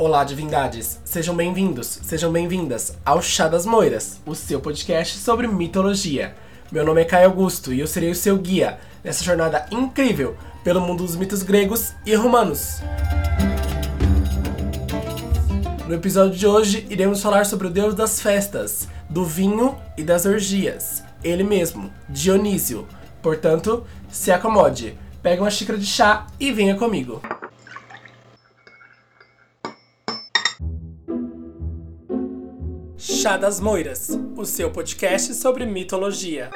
Olá, divindades! Sejam bem-vindos, sejam bem-vindas ao Chá das Moiras, o seu podcast sobre mitologia. Meu nome é Caio Augusto e eu serei o seu guia nessa jornada incrível pelo mundo dos mitos gregos e romanos. No episódio de hoje, iremos falar sobre o deus das festas, do vinho e das orgias, ele mesmo, Dionísio. Portanto, se acomode, pegue uma xícara de chá e venha comigo. Chá das Moiras, o seu podcast sobre mitologia.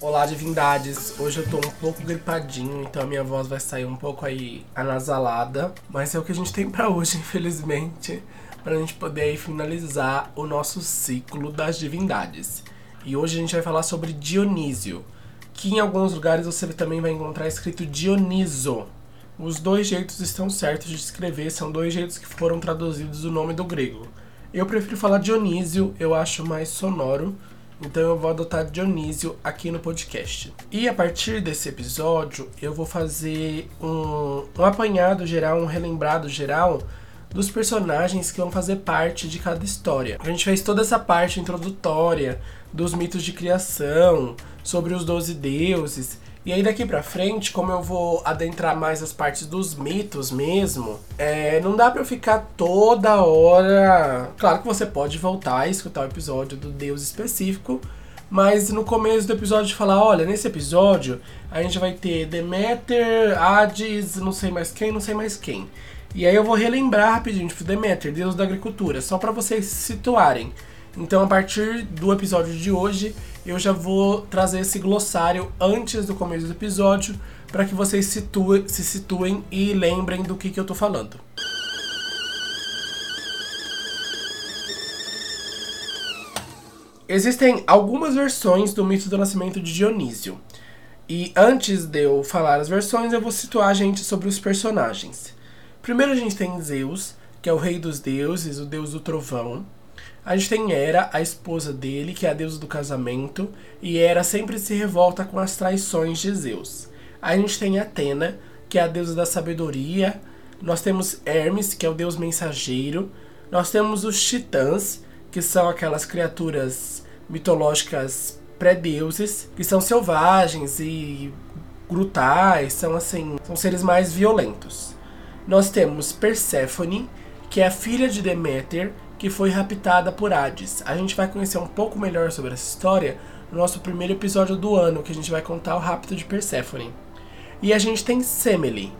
Olá, divindades! Hoje eu tô um pouco gripadinho, então a minha voz vai sair um pouco aí anasalada, mas é o que a gente tem para hoje, infelizmente, pra gente poder aí finalizar o nosso ciclo das divindades. E hoje a gente vai falar sobre Dionísio, que em alguns lugares você também vai encontrar escrito Dioniso. Os dois jeitos estão certos de escrever, são dois jeitos que foram traduzidos do nome do grego. Eu prefiro falar Dionísio, eu acho mais sonoro, então eu vou adotar Dionísio aqui no podcast. E a partir desse episódio eu vou fazer um, um apanhado geral, um relembrado geral dos personagens que vão fazer parte de cada história. A gente fez toda essa parte introdutória dos mitos de criação, sobre os doze deuses e aí daqui pra frente, como eu vou adentrar mais as partes dos mitos mesmo, é, não dá pra eu ficar toda hora. Claro que você pode voltar e escutar o episódio do Deus específico, mas no começo do episódio falar, olha, nesse episódio a gente vai ter Deméter, Hades, não sei mais quem, não sei mais quem. E aí eu vou relembrar rapidinho, tipo, Deméter, deus da agricultura, só para vocês se situarem. Então, a partir do episódio de hoje, eu já vou trazer esse glossário antes do começo do episódio para que vocês situem, se situem e lembrem do que, que eu tô falando. Existem algumas versões do mito do nascimento de Dionísio. E antes de eu falar as versões, eu vou situar a gente sobre os personagens. Primeiro a gente tem Zeus, que é o rei dos deuses, o deus do trovão. A gente tem Hera, a esposa dele, que é a deusa do casamento, e Hera sempre se revolta com as traições de Zeus. A gente tem Atena, que é a deusa da sabedoria. Nós temos Hermes, que é o deus mensageiro. Nós temos os titãs, que são aquelas criaturas mitológicas pré-deuses, que são selvagens e brutais, são assim, são seres mais violentos. Nós temos Perséfone, que é a filha de Deméter, que foi raptada por Hades. A gente vai conhecer um pouco melhor sobre essa história no nosso primeiro episódio do ano, que a gente vai contar o rapto de Perséfone. E a gente tem Semele.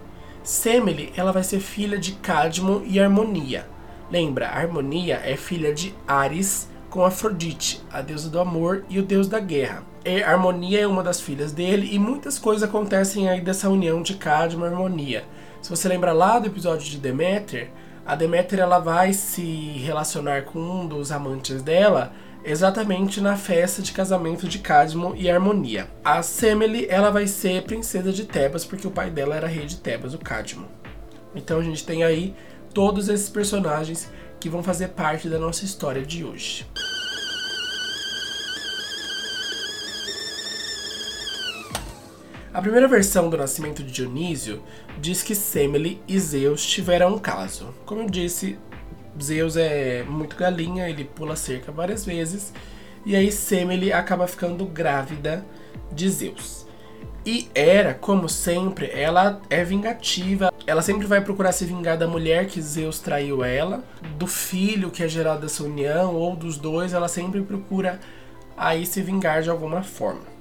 Semele, ela vai ser filha de Cadmo e Harmonia. Lembra, Harmonia é filha de Ares com Afrodite, a deusa do amor e o deus da guerra. E Harmonia é uma das filhas dele e muitas coisas acontecem aí dessa união de Cadmo e Harmonia. Se você lembra lá do episódio de Deméter, a Deméter ela vai se relacionar com um dos amantes dela exatamente na festa de casamento de Cadmo e Harmonia. A Semele ela vai ser princesa de Tebas porque o pai dela era rei de Tebas, o Cadmo. Então a gente tem aí todos esses personagens que vão fazer parte da nossa história de hoje. A primeira versão do nascimento de Dionísio diz que Semele e Zeus tiveram um caso. Como eu disse, Zeus é muito galinha, ele pula cerca várias vezes, e aí Semele acaba ficando grávida de Zeus. E Hera, como sempre, ela é vingativa. Ela sempre vai procurar se vingar da mulher que Zeus traiu ela, do filho que é gerado dessa união, ou dos dois, ela sempre procura aí se vingar de alguma forma.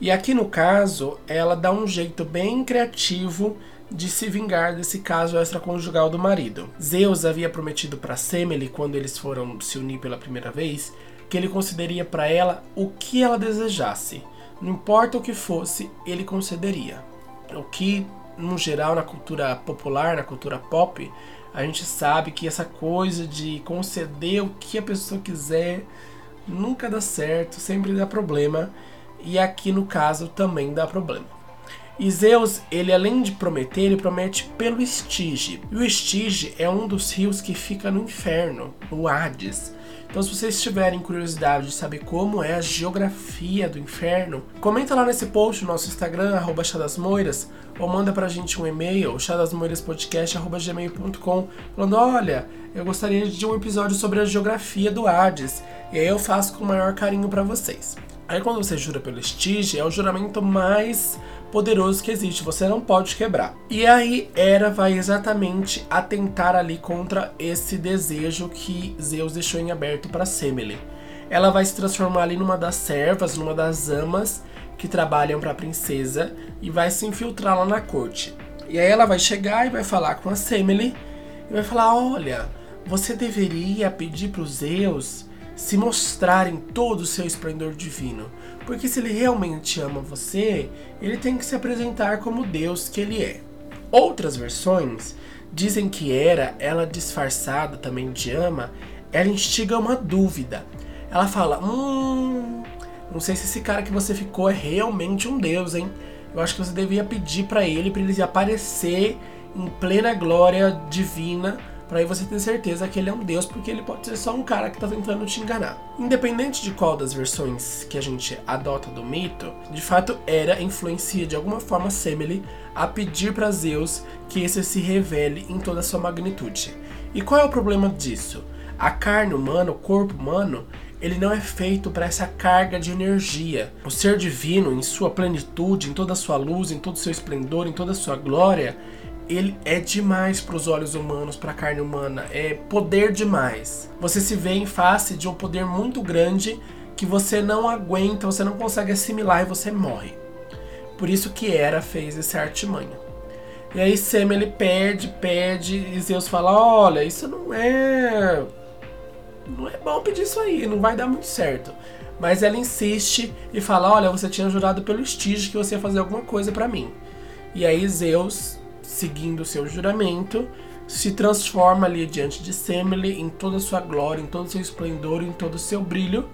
E aqui no caso, ela dá um jeito bem criativo de se vingar desse caso extraconjugal do marido. Zeus havia prometido para Semele, quando eles foram se unir pela primeira vez, que ele concederia para ela o que ela desejasse. Não importa o que fosse, ele concederia. O que, no geral, na cultura popular, na cultura pop, a gente sabe que essa coisa de conceder o que a pessoa quiser nunca dá certo, sempre dá problema e aqui no caso também dá problema. E Zeus, ele além de prometer, ele promete pelo Estige. E o Estige é um dos rios que fica no inferno, no Hades. Então, se vocês tiverem curiosidade de saber como é a geografia do inferno, comenta lá nesse post no nosso Instagram, arroba chadasmoiras, ou manda pra gente um e-mail, chadasmoiraspodcast.gmail.com, falando, olha, eu gostaria de um episódio sobre a geografia do Hades, e aí eu faço com o maior carinho para vocês. Aí quando você jura pelo Estige, é o juramento mais poderoso que existe, você não pode quebrar. E aí Hera vai exatamente atentar ali contra esse desejo que Zeus deixou em aberto para Semele. Ela vai se transformar ali numa das servas, numa das amas que trabalham para a princesa e vai se infiltrar lá na corte. E aí ela vai chegar e vai falar com a Semele e vai falar: "Olha, você deveria pedir para os Zeus se mostrar em todo o seu esplendor divino. Porque se ele realmente ama você, ele tem que se apresentar como Deus que ele é. Outras versões dizem que Hera, ela disfarçada também de ama, ela instiga uma dúvida. Ela fala: Hum, não sei se esse cara que você ficou é realmente um Deus, hein? Eu acho que você devia pedir para ele, para ele aparecer em plena glória divina para aí você ter certeza que ele é um deus, porque ele pode ser só um cara que tá tentando te enganar. Independente de qual das versões que a gente adota do mito, de fato Hera influencia de alguma forma Semele a pedir para Zeus que esse se revele em toda a sua magnitude. E qual é o problema disso? A carne humana, o corpo humano, ele não é feito para essa carga de energia. O ser divino, em sua plenitude, em toda a sua luz, em todo o seu esplendor, em toda a sua glória, ele é demais para os olhos humanos, para a carne humana, é poder demais. Você se vê em face de um poder muito grande que você não aguenta, você não consegue assimilar e você morre. Por isso que Hera fez esse artimanho. E aí Sem ele pede, pede e Zeus fala: "Olha, isso não é não é bom pedir isso aí, não vai dar muito certo". Mas ela insiste e fala: "Olha, você tinha jurado pelo Estige que você ia fazer alguma coisa para mim". E aí Zeus seguindo seu juramento, se transforma ali diante de Semele em toda sua glória, em todo seu esplendor, em todo seu brilho.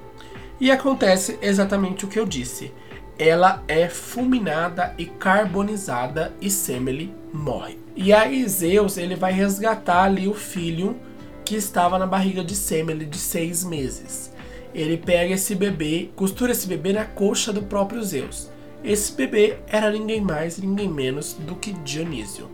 E acontece exatamente o que eu disse. Ela é fulminada e carbonizada e Semele morre. E aí Zeus ele vai resgatar ali o filho que estava na barriga de Semele de seis meses. Ele pega esse bebê, costura esse bebê na coxa do próprio Zeus. Esse bebê era ninguém mais, ninguém menos do que Dionísio.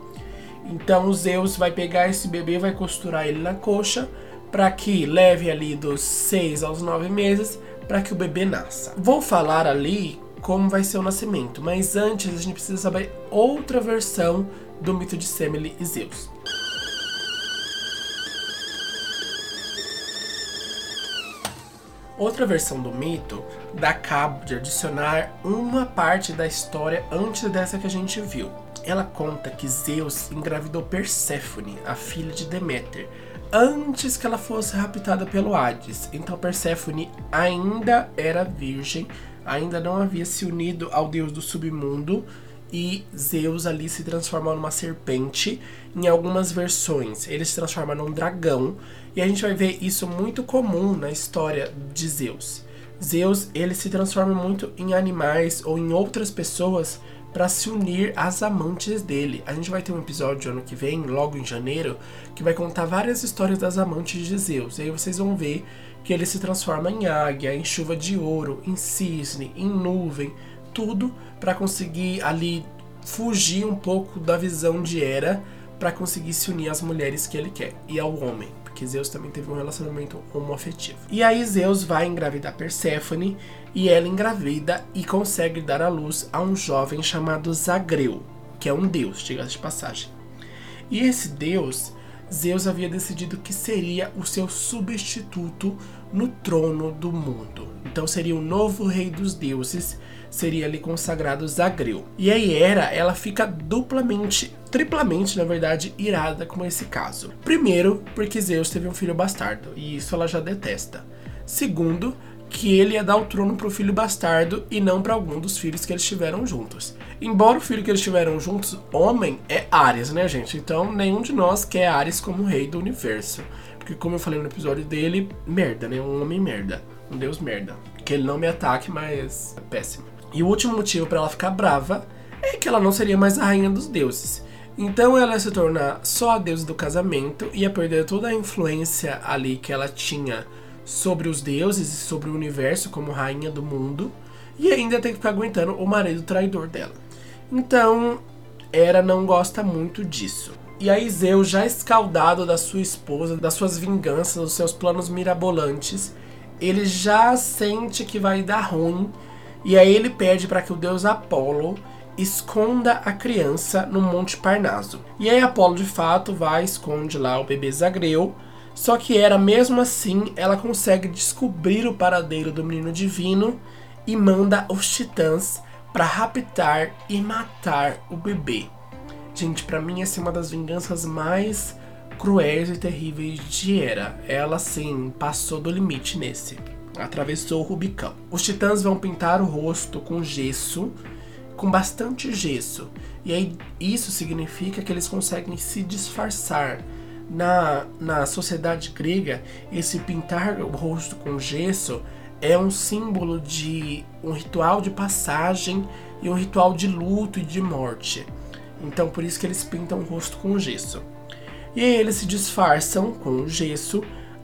Então Zeus vai pegar esse bebê, vai costurar ele na coxa para que leve ali dos 6 aos 9 meses para que o bebê nasça. Vou falar ali como vai ser o nascimento, mas antes a gente precisa saber outra versão do mito de Semele e Zeus. Outra versão do mito dá cabo de adicionar uma parte da história antes dessa que a gente viu. Ela conta que Zeus engravidou Perséfone, a filha de Deméter, antes que ela fosse raptada pelo Hades. Então Perséfone ainda era virgem, ainda não havia se unido ao deus do submundo e Zeus ali se transforma numa serpente. Em algumas versões, ele se transforma num dragão, e a gente vai ver isso muito comum na história de Zeus. Zeus, ele se transforma muito em animais ou em outras pessoas para se unir às amantes dele. A gente vai ter um episódio ano que vem, logo em janeiro, que vai contar várias histórias das amantes de Zeus. E aí vocês vão ver que ele se transforma em águia, em chuva de ouro, em cisne, em nuvem, tudo para conseguir ali fugir um pouco da visão de Hera para conseguir se unir às mulheres que ele quer e ao homem, porque Zeus também teve um relacionamento homoafetivo. E aí Zeus vai engravidar Perséfone e ela engravida e consegue dar à luz a um jovem chamado Zagreu, que é um deus, diga-se de passagem. E esse deus, Zeus havia decidido que seria o seu substituto no trono do mundo. Então seria o novo rei dos deuses seria ali consagrado Zagreu. E aí Hera, ela fica duplamente, triplamente, na verdade, irada com esse caso. Primeiro, porque Zeus teve um filho bastardo, e isso ela já detesta. Segundo, que ele ia dar o trono para o filho bastardo e não para algum dos filhos que eles tiveram juntos. Embora o filho que eles tiveram juntos, homem, é Ares, né, gente? Então nenhum de nós quer Ares como rei do universo. Porque, como eu falei no episódio dele, merda, né? Um homem merda. Um deus merda. Que ele não me ataque, mas é péssimo. E o último motivo para ela ficar brava é que ela não seria mais a rainha dos deuses. Então ela ia se tornar só a deusa do casamento, ia perder toda a influência ali que ela tinha sobre os deuses e sobre o universo como rainha do mundo, e ainda ter que ficar aguentando o marido traidor dela. Então, Hera não gosta muito disso. E aí Zeus, já escaldado da sua esposa, das suas vinganças, dos seus planos mirabolantes, ele já sente que vai dar ruim, e aí ele pede para que o deus Apolo esconda a criança no Monte Parnaso. E aí Apolo de fato vai esconde lá o bebê Zagreu, só que era mesmo assim, ela consegue descobrir o paradeiro do menino divino e manda os titãs para raptar e matar o bebê. Gente, para mim essa é uma das vinganças mais cruéis e terríveis de Hera. Ela sim passou do limite nesse. Atravessou o Rubicão. Os titãs vão pintar o rosto com gesso, com bastante gesso. E aí isso significa que eles conseguem se disfarçar na, na sociedade grega, esse pintar o rosto com gesso é um símbolo de um ritual de passagem e um ritual de luto e de morte. Então por isso que eles pintam o rosto com gesso. E aí eles se disfarçam com o gesso,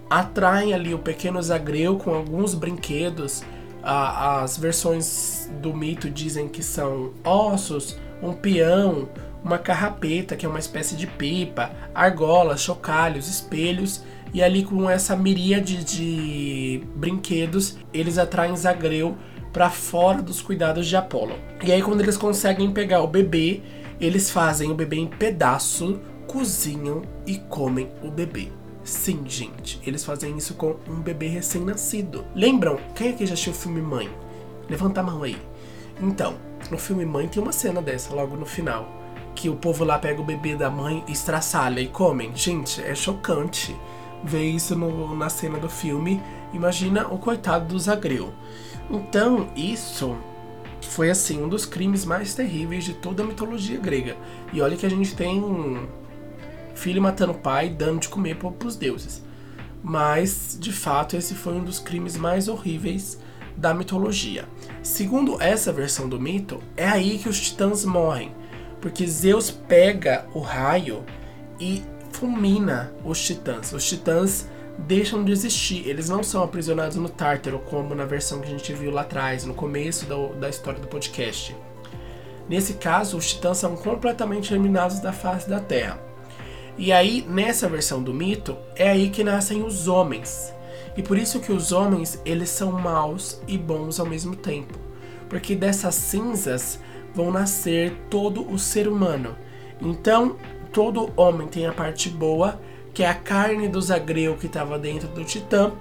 atraem ali o pequeno Zagreu com alguns brinquedos. as versões do mito dizem que são ossos, um peão, uma carrapeta, que é uma espécie de pipa, argolas, chocalhos, espelhos, e ali com essa miríade de brinquedos, eles atraem Zagreu para fora dos cuidados de Apolo. E aí quando eles conseguem pegar o bebê, eles fazem o bebê em pedaço, cozinham e comem o bebê. Sim, gente, eles fazem isso com um bebê recém-nascido. Lembram? Quem aqui já assistiu o filme Mãe? Levanta a mão aí. Então, no filme Mãe tem uma cena dessa logo no final que o povo lá pega o bebê da mãe, estraçalha e comem. Gente, é chocante ver isso no, na cena do filme. Imagina o coitado do Zagreu. Então, isso foi assim um dos crimes mais terríveis de toda a mitologia grega. E olha que a gente tem filho matando pai, dando de comer para os deuses. Mas, de fato, esse foi um dos crimes mais horríveis da mitologia. Segundo essa versão do mito, é aí que os titãs morrem porque Zeus pega o raio e fulmina os titãs. Os titãs deixam de existir, eles não são aprisionados no Tártaro, como na versão que a gente viu lá atrás, no começo do, da história do podcast. Nesse caso, os titãs são completamente eliminados da face da Terra. E aí, nessa versão do mito, é aí que nascem os homens. E por isso que os homens, eles são maus e bons ao mesmo tempo. Porque dessas cinzas vão nascer todo o ser humano. Então, todo homem tem a parte boa, que é a carne do zagreu que estava dentro do titã,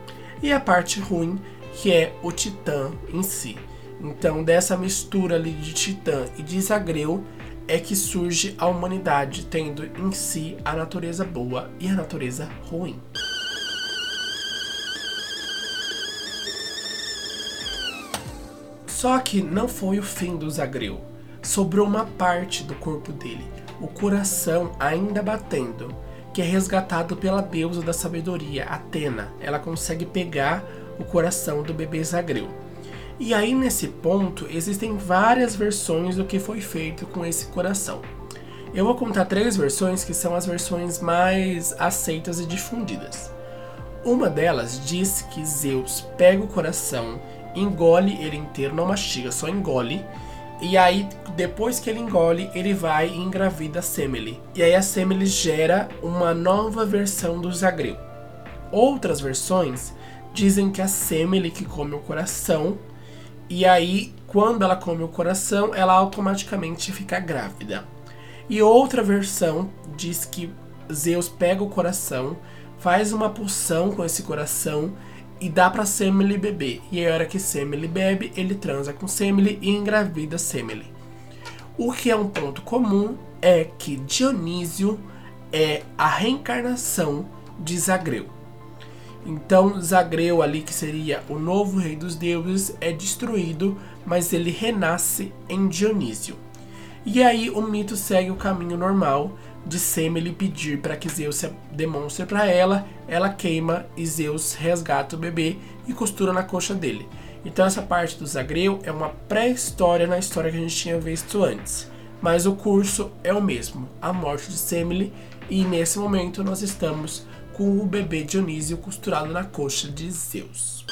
e a parte ruim, que é o titã em si. Então, dessa mistura ali de titã e de zagreu é que surge a humanidade, tendo em si a natureza boa e a natureza ruim. Só que não foi o fim do Zagreu sobrou uma parte do corpo dele, o coração ainda batendo, que é resgatado pela deusa da sabedoria, Atena. Ela consegue pegar o coração do bebê Zagreu. E aí nesse ponto existem várias versões do que foi feito com esse coração. Eu vou contar três versões que são as versões mais aceitas e difundidas. Uma delas diz que Zeus pega o coração, engole ele inteiro, não mastiga, só engole, e aí, depois que ele engole, ele vai e engravida a Semele. E aí a Semele gera uma nova versão do Zagreu. Outras versões dizem que a Semele que come o coração, e aí quando ela come o coração, ela automaticamente fica grávida. E outra versão diz que Zeus pega o coração, faz uma poção com esse coração e dá para Semele beber. E a hora que Semele bebe, ele transa com Semele e engravida Semele. O que é um ponto comum é que Dionísio é a reencarnação de Zagreu. Então, Zagreu ali, que seria o novo rei dos deuses, é destruído, mas ele renasce em Dionísio. E aí o mito segue o caminho normal de Semele pedir para que Zeus demonstre para ela, ela queima e Zeus resgata o bebê e costura na coxa dele. Então essa parte do Zagreu é uma pré-história na história que a gente tinha visto antes. mas o curso é o mesmo, a morte de Semele, e nesse momento nós estamos com o bebê Dionísio costurado na coxa de Zeus.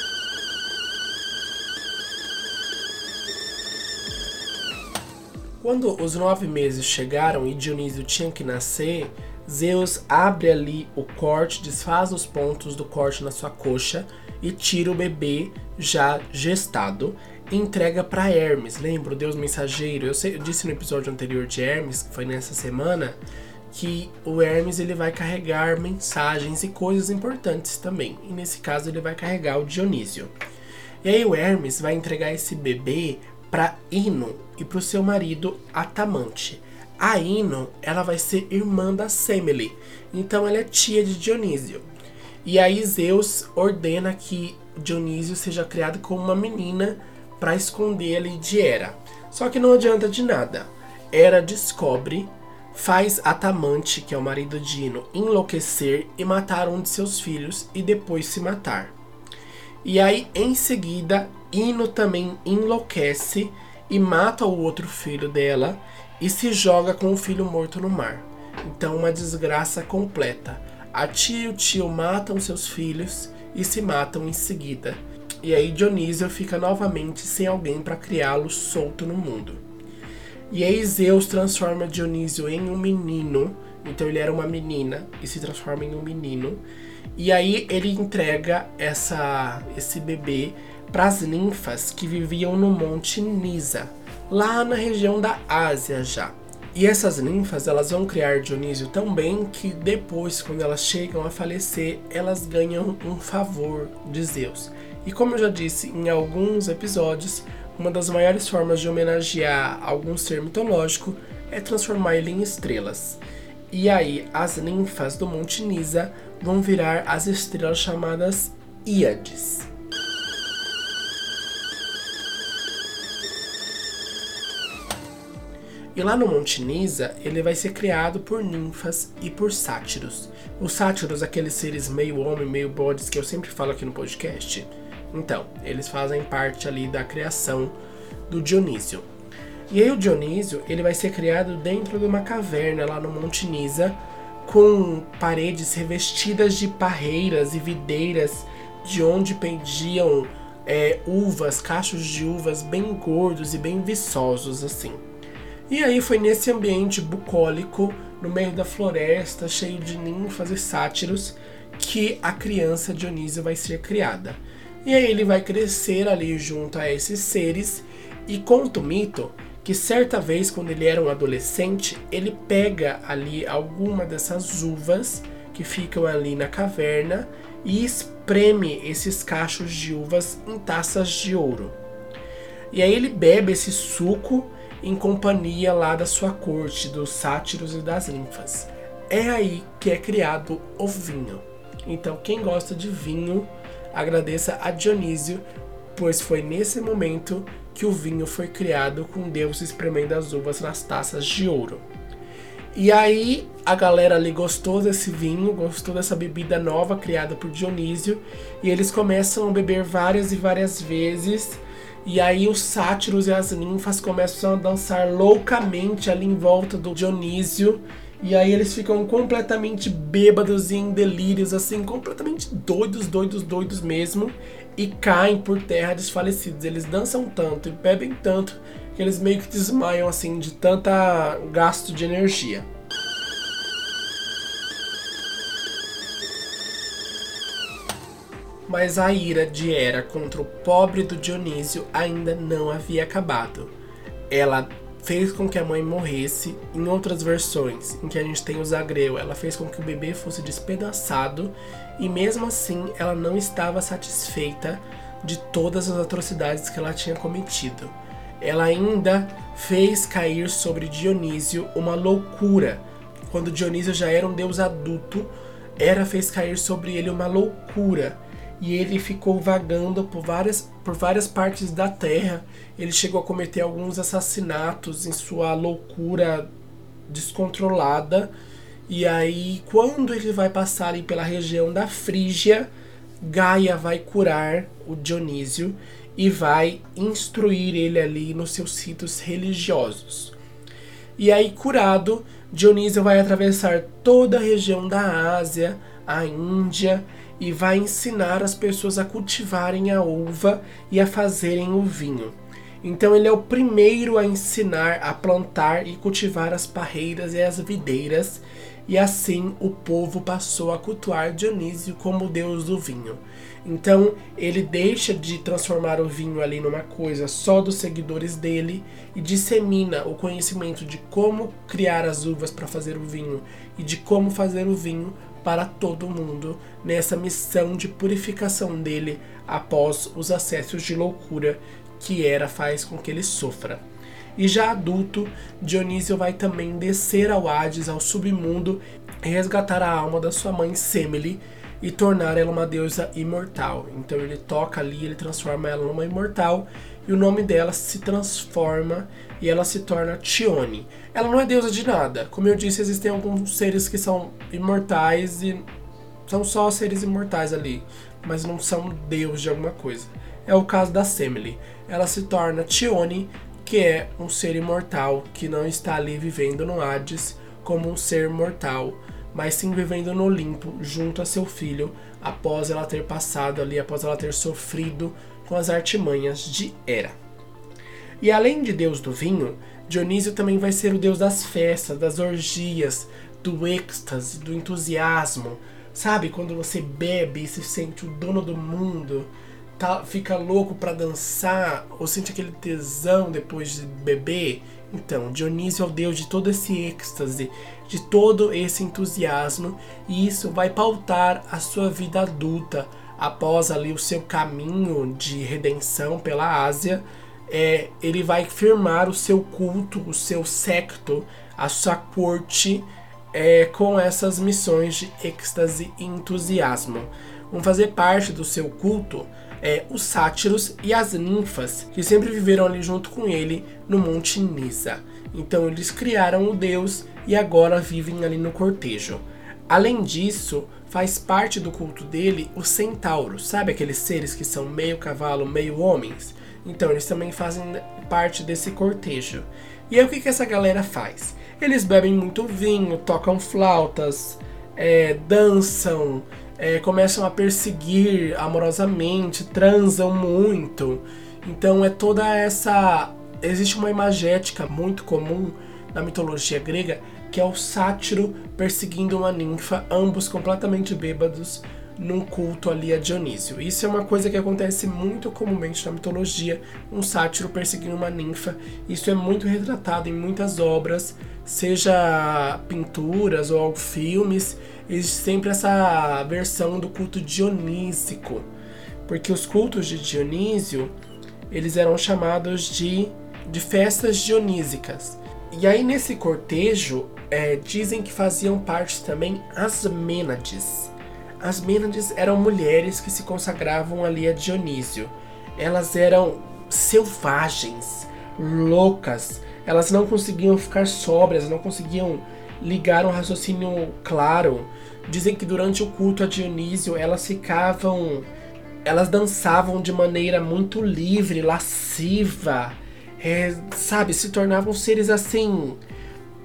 Quando os nove meses chegaram e Dionísio tinha que nascer, Zeus abre ali o corte, desfaz os pontos do corte na sua coxa e tira o bebê já gestado e entrega para Hermes. Lembra o deus mensageiro? Eu, sei, eu disse no episódio anterior de Hermes, que foi nessa semana, que o Hermes ele vai carregar mensagens e coisas importantes também. E nesse caso ele vai carregar o Dionísio. E aí o Hermes vai entregar esse bebê para Ino e para o seu marido Atamante. A Ino, ela vai ser irmã da Semele, então ela é tia de Dionísio. E aí Zeus ordena que Dionísio seja criado como uma menina para esconder ali de Hera. Só que não adianta de nada. Hera descobre, faz Atamante, que é o marido de Ino, enlouquecer e matar um de seus filhos e depois se matar. E aí, em seguida, Ino também enlouquece e mata o outro filho dela e se joga com o filho morto no mar. Então, uma desgraça completa. A tia e o tio matam seus filhos e se matam em seguida. E aí Dionísio fica novamente sem alguém para criá-lo solto no mundo. E aí Zeus transforma Dionísio em um menino. Então ele era uma menina e se transforma em um menino. E aí ele entrega essa, esse bebê para as ninfas que viviam no Monte Nisa, lá na região da Ásia já. E essas ninfas, elas vão criar Dionísio tão bem que depois, quando elas chegam a falecer, elas ganham um favor de Zeus. E como eu já disse em alguns episódios, uma das maiores formas de homenagear algum ser mitológico é transformar ele em estrelas. E aí, as ninfas do Monte Nisa vão virar as estrelas chamadas Íades. E lá no Monte Nisa, ele vai ser criado por ninfas e por sátiros. Os sátiros, aqueles seres meio homem, meio bodes que eu sempre falo aqui no podcast. Então, eles fazem parte ali da criação do Dionísio. E aí o Dionísio, ele vai ser criado dentro de uma caverna lá no Monte Nisa, com paredes revestidas de parreiras e videiras, de onde pendiam é, uvas, cachos de uvas bem gordos e bem viçosos assim. E aí foi nesse ambiente bucólico, no meio da floresta, cheio de ninfas e sátiros, que a criança Dionísio vai ser criada. E aí ele vai crescer ali junto a esses seres e conta o mito que certa vez, quando ele era um adolescente, ele pega ali alguma dessas uvas que ficam ali na caverna e espreme esses cachos de uvas em taças de ouro. E aí ele bebe esse suco em companhia lá da sua corte, dos sátiros e das ninfas. É aí que é criado o vinho. Então, quem gosta de vinho, agradeça a Dionísio, pois foi nesse momento que o vinho foi criado com Deus espremendo as uvas nas taças de ouro. E aí a galera ali gostou desse vinho, gostou dessa bebida nova criada por Dionísio, e eles começam a beber várias e várias vezes. E aí os sátiros e as ninfas começam a dançar loucamente ali em volta do Dionísio. E aí eles ficam completamente bêbados e em delírios, assim, completamente doidos, doidos, doidos mesmo e caem por terra desfalecidos. Eles dançam tanto e bebem tanto que eles meio que desmaiam assim de tanta gasto de energia. Mas a ira de Hera contra o pobre do Dionísio ainda não havia acabado. Ela fez com que a mãe morresse. Em outras versões, em que a gente tem o Zagreu, ela fez com que o bebê fosse despedaçado e mesmo assim ela não estava satisfeita de todas as atrocidades que ela tinha cometido. Ela ainda fez cair sobre Dionísio uma loucura. Quando Dionísio já era um deus adulto, Hera fez cair sobre ele uma loucura e ele ficou vagando por várias, por várias partes da terra. Ele chegou a cometer alguns assassinatos em sua loucura descontrolada. E aí, quando ele vai passar ali pela região da Frígia, Gaia vai curar o Dionísio e vai instruir ele ali nos seus ritos religiosos. E aí, curado, Dionísio vai atravessar toda a região da Ásia, a Índia, e vai ensinar as pessoas a cultivarem a uva e a fazerem o vinho. Então ele é o primeiro a ensinar a plantar e cultivar as parreiras e as videiras, e assim o povo passou a cultuar Dionísio como deus do vinho. Então ele deixa de transformar o vinho ali numa coisa só dos seguidores dele e dissemina o conhecimento de como criar as uvas para fazer o vinho e de como fazer o vinho para todo mundo nessa missão de purificação dele após os acessos de loucura que Hera faz com que ele sofra. E já adulto, Dionísio vai também descer ao Hades, ao submundo, resgatar a alma da sua mãe Semele e tornar ela uma deusa imortal. Então ele toca ali, ele transforma ela numa imortal e o nome dela se transforma e ela se torna Tione. Ela não é deusa de nada. Como eu disse, existem alguns seres que são imortais e são só seres imortais ali, mas não são deus de alguma coisa. É o caso da Semele. Ela se torna Tione, que é um ser imortal que não está ali vivendo no Hades como um ser mortal, mas sim vivendo no Olimpo junto a seu filho após ela ter passado ali, após ela ter sofrido com as artimanhas de Hera. E além de deus do vinho, Dionísio também vai ser o deus das festas, das orgias, do êxtase, do entusiasmo. Sabe quando você bebe e se sente o dono do mundo? tá, fica louco para dançar ou sente aquele tesão depois de beber. Então, Dionísio é o deus de todo esse êxtase, de todo esse entusiasmo, e isso vai pautar a sua vida adulta após ali o seu caminho de redenção pela Ásia. É, ele vai firmar o seu culto, o seu secto, a sua corte é, com essas missões de êxtase e entusiasmo. Vão fazer parte do seu culto é, os sátiros e as ninfas, que sempre viveram ali junto com ele no Monte Nisa. Então eles criaram o deus e agora vivem ali no cortejo. Além disso, faz parte do culto dele os centauros, sabe aqueles seres que são meio cavalo, meio homens? Então eles também fazem parte desse cortejo. E aí o que, que essa galera faz? Eles bebem muito vinho, tocam flautas, é, dançam, é, começam a perseguir amorosamente, transam muito. Então é toda essa. Existe uma imagética muito comum na mitologia grega que é o sátiro perseguindo uma ninfa, ambos completamente bêbados, num culto ali a Dionísio. Isso é uma coisa que acontece muito comumente na mitologia, um sátiro perseguindo uma ninfa. Isso é muito retratado em muitas obras, seja pinturas ou filmes, existe sempre essa versão do culto dionísico, porque os cultos de Dionísio, eles eram chamados de, de festas dionísicas. E aí nesse cortejo, é, dizem que faziam parte também as Mênades. As Mênades eram mulheres que se consagravam ali a Dionísio. Elas eram selvagens, loucas. Elas não conseguiam ficar sóbrias, não conseguiam ligar um raciocínio claro. Dizem que durante o culto a Dionísio elas ficavam. Elas dançavam de maneira muito livre, lasciva. É, sabe, se tornavam seres assim.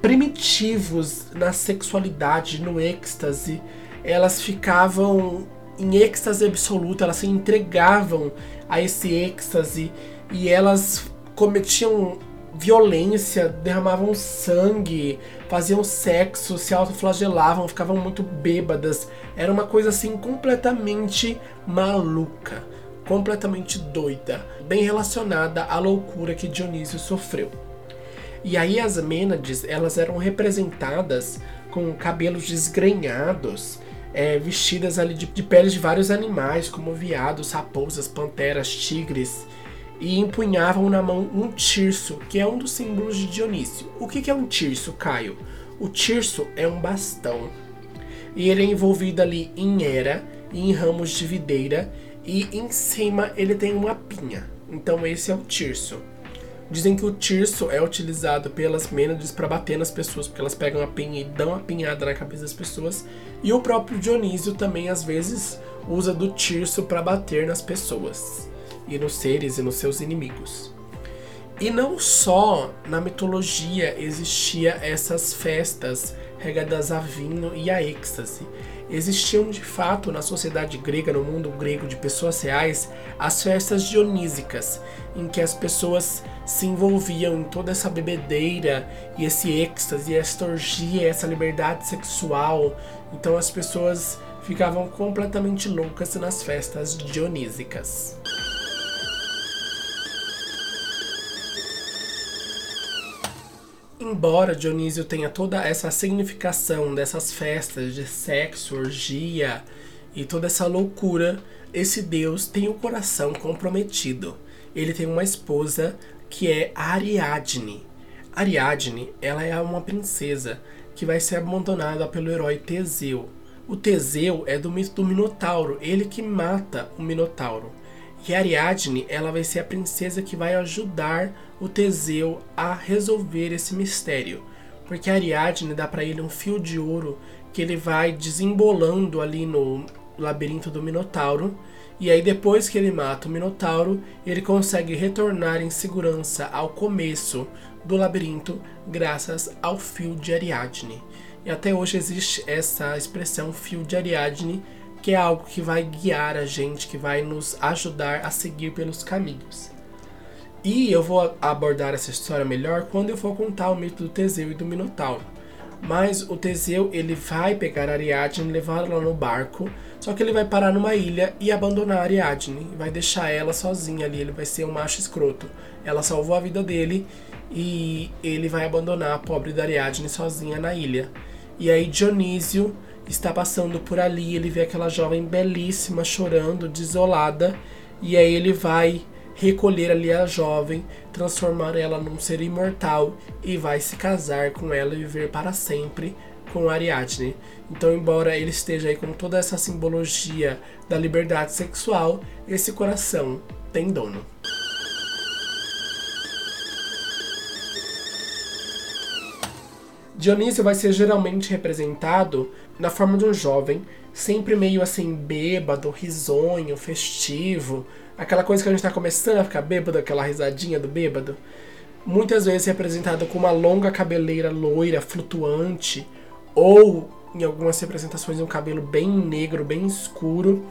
primitivos na sexualidade, no êxtase. Elas ficavam em êxtase absoluto, elas se entregavam a esse êxtase e elas cometiam violência, derramavam sangue, faziam sexo, se autoflagelavam, ficavam muito bêbadas. Era uma coisa assim completamente maluca, completamente doida, bem relacionada à loucura que Dionísio sofreu. E aí as Mênades, elas eram representadas com cabelos desgrenhados, é, vestidas ali de, de peles de vários animais, como veados, raposas, panteras, tigres e empunhavam na mão um tirso, que é um dos símbolos de Dionísio. O que é um tirso, Caio? O tirso é um bastão e ele é envolvido ali em era em ramos de videira e em cima ele tem uma pinha. Então esse é o tirso. Dizem que o tirso é utilizado pelas Mênades para bater nas pessoas, porque elas pegam a pinha e dão a pinhada na cabeça das pessoas. E o próprio Dionísio também às vezes usa do tirso para bater nas pessoas e nos seres e nos seus inimigos. E não só na mitologia existia essas festas regadas a vinho e a êxtase. Existiam de fato na sociedade grega, no mundo grego de pessoas reais, as festas dionísicas, em que as pessoas se envolviam em toda essa bebedeira e esse êxtase, essa orgia, essa liberdade sexual. Então as pessoas ficavam completamente loucas nas festas dionísicas. Embora Dionísio tenha toda essa significação dessas festas de sexo, orgia e toda essa loucura, esse deus tem o coração comprometido. Ele tem uma esposa que é Ariadne. Ariadne, ela é uma princesa que vai ser abandonada pelo herói Teseu. O Teseu é do mito do Minotauro, ele que mata o Minotauro. E Ariadne, ela vai ser a princesa que vai ajudar o Teseu a resolver esse mistério. Porque Ariadne dá para ele um fio de ouro que ele vai desembolando ali no labirinto do Minotauro. E aí depois que ele mata o Minotauro, ele consegue retornar em segurança ao começo do labirinto graças ao fio de Ariadne. E até hoje existe essa expressão fio de Ariadne, que é algo que vai guiar a gente, que vai nos ajudar a seguir pelos caminhos. E eu vou abordar essa história melhor quando eu for contar o mito do Teseu e do Minotauro. Mas o Teseu ele vai pegar Ariadne, levar ela no barco, só que ele vai parar numa ilha e abandonar a Ariadne, vai deixar ela sozinha ali, ele vai ser um macho escroto. Ela salvou a vida dele e ele vai abandonar a pobre da Ariadne sozinha na ilha. E aí Dionísio está passando por ali, ele vê aquela jovem belíssima chorando, desolada, e aí ele vai recolher ali a jovem, transformar ela num ser imortal e vai se casar com ela e viver para sempre com Ariadne. Então, embora ele esteja aí com toda essa simbologia da liberdade sexual, esse coração tem dono. Dionísio vai ser geralmente representado na forma de um jovem, sempre meio assim bêbado, risonho, festivo, aquela coisa que a gente está começando a ficar bêbado, aquela risadinha do bêbado. Muitas vezes representado com uma longa cabeleira loira, flutuante, ou em algumas representações um cabelo bem negro, bem escuro.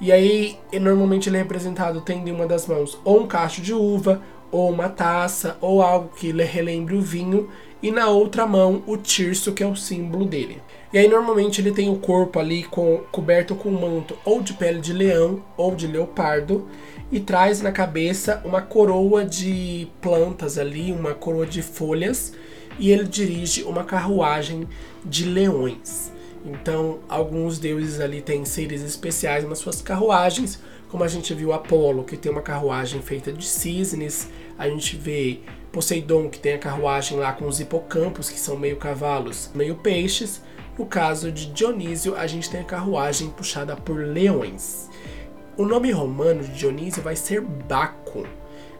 E aí, normalmente ele é representado tendo em uma das mãos ou um cacho de uva, ou uma taça, ou algo que lhe relembre o vinho, e na outra mão o tirso, que é o símbolo dele. E aí normalmente ele tem o corpo ali com, coberto com um manto ou de pele de leão ou de leopardo e traz na cabeça uma coroa de plantas ali, uma coroa de folhas, e ele dirige uma carruagem de leões. Então, alguns deuses ali têm seres especiais nas suas carruagens, como a gente viu Apolo, que tem uma carruagem feita de cisnes, a gente vê Poseidon, que tem a carruagem lá com os hipocampos, que são meio cavalos, meio peixes. No caso de Dionísio, a gente tem a carruagem puxada por leões. O nome romano de Dionísio vai ser Baco.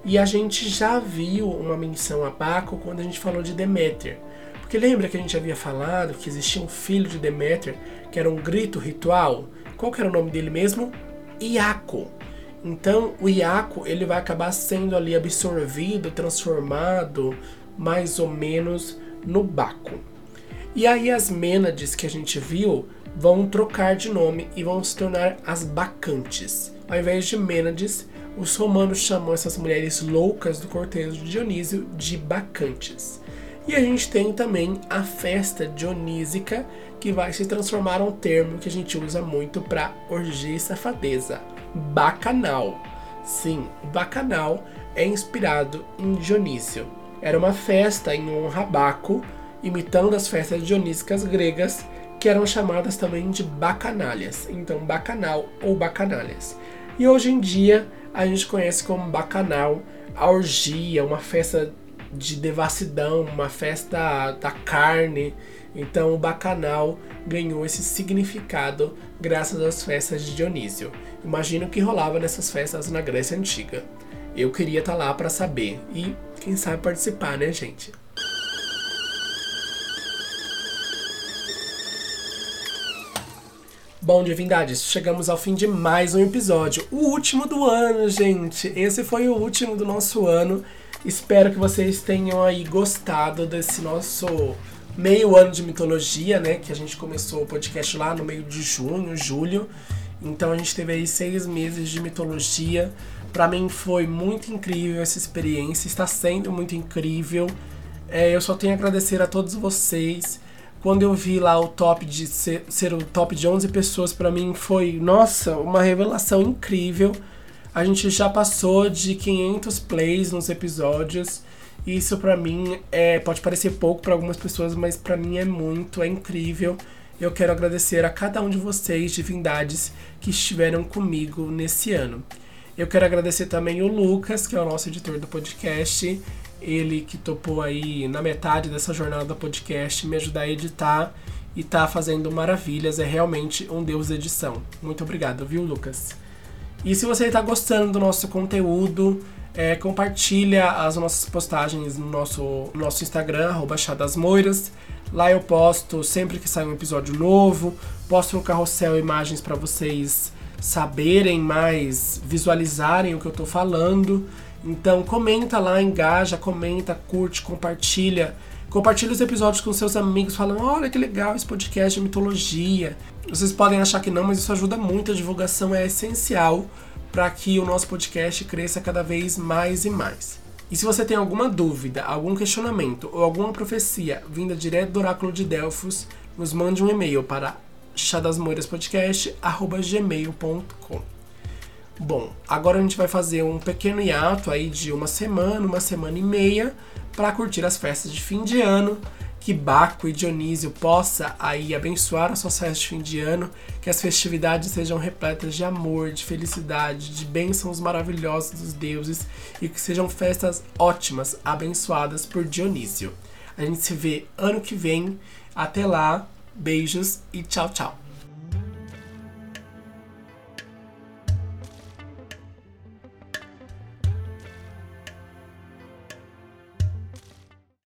E a gente já viu uma menção a Baco quando a gente falou de Deméter. Porque lembra que a gente havia falado que existia um filho de Deméter que era um grito ritual? Qual que era o nome dele mesmo? Iaco. Então o Iaco ele vai acabar sendo ali absorvido, transformado mais ou menos no Baco. E aí as Mênades que a gente viu vão trocar de nome e vão se tornar as Bacantes. Ao invés de Mênades, os romanos chamam essas mulheres loucas do cortejo de Dionísio de Bacantes. E a gente tem também a festa dionísica, que vai se transformar um termo que a gente usa muito para orgia e safadeza, bacanal. Sim, bacanal é inspirado em Dionísio. Era uma festa em honra a Baco, imitando as festas dionísicas gregas, que eram chamadas também de bacanalhas. Então, bacanal ou bacanalhas. E hoje em dia a gente conhece como bacanal a orgia, uma festa de devassidão, uma festa da carne. Então o bacanal ganhou esse significado graças às festas de Dionísio. Imagina o que rolava nessas festas na Grécia Antiga. Eu queria estar tá lá para saber e quem sabe participar, né, gente? Bom, divindades, chegamos ao fim de mais um episódio. O último do ano, gente. Esse foi o último do nosso ano. Espero que vocês tenham aí gostado desse nosso meio ano de mitologia, né? Que a gente começou o podcast lá no meio de junho, julho. Então a gente teve aí seis meses de mitologia. Para mim foi muito incrível essa experiência, está sendo muito incrível. É, eu só tenho a agradecer a todos vocês. Quando eu vi lá o top de ser, ser o top de 11 pessoas, para mim foi, nossa, uma revelação incrível. A gente já passou de 500 plays nos episódios. Isso para mim é, pode parecer pouco para algumas pessoas, mas para mim é muito, é incrível. Eu quero agradecer a cada um de vocês, divindades, que estiveram comigo nesse ano. Eu quero agradecer também o Lucas, que é o nosso editor do podcast. Ele que topou aí na metade dessa jornada podcast me ajudar a editar e tá fazendo maravilhas. É realmente um deus de edição. Muito obrigado, viu, Lucas? E se você está gostando do nosso conteúdo, é, compartilha as nossas postagens no nosso, no nosso Instagram, arroba. Lá eu posto sempre que sai um episódio novo, posto no carrossel imagens para vocês saberem mais, visualizarem o que eu estou falando. Então comenta lá, engaja, comenta, curte, compartilha. Compartilha os episódios com seus amigos, falando: olha que legal esse podcast de mitologia. Vocês podem achar que não, mas isso ajuda muito. A divulgação é essencial para que o nosso podcast cresça cada vez mais e mais. E se você tem alguma dúvida, algum questionamento ou alguma profecia vinda direto do oráculo de Delfos, nos mande um e-mail para chadasmoiraspodcast@gmail.com. Bom, agora a gente vai fazer um pequeno hiato aí de uma semana, uma semana e meia para curtir as festas de fim de ano. Que Baco e Dionísio possa aí abençoar as suas festas de fim de ano, que as festividades sejam repletas de amor, de felicidade, de bênçãos maravilhosas dos deuses e que sejam festas ótimas, abençoadas por Dionísio. A gente se vê ano que vem. Até lá, Beijos e tchau, tchau.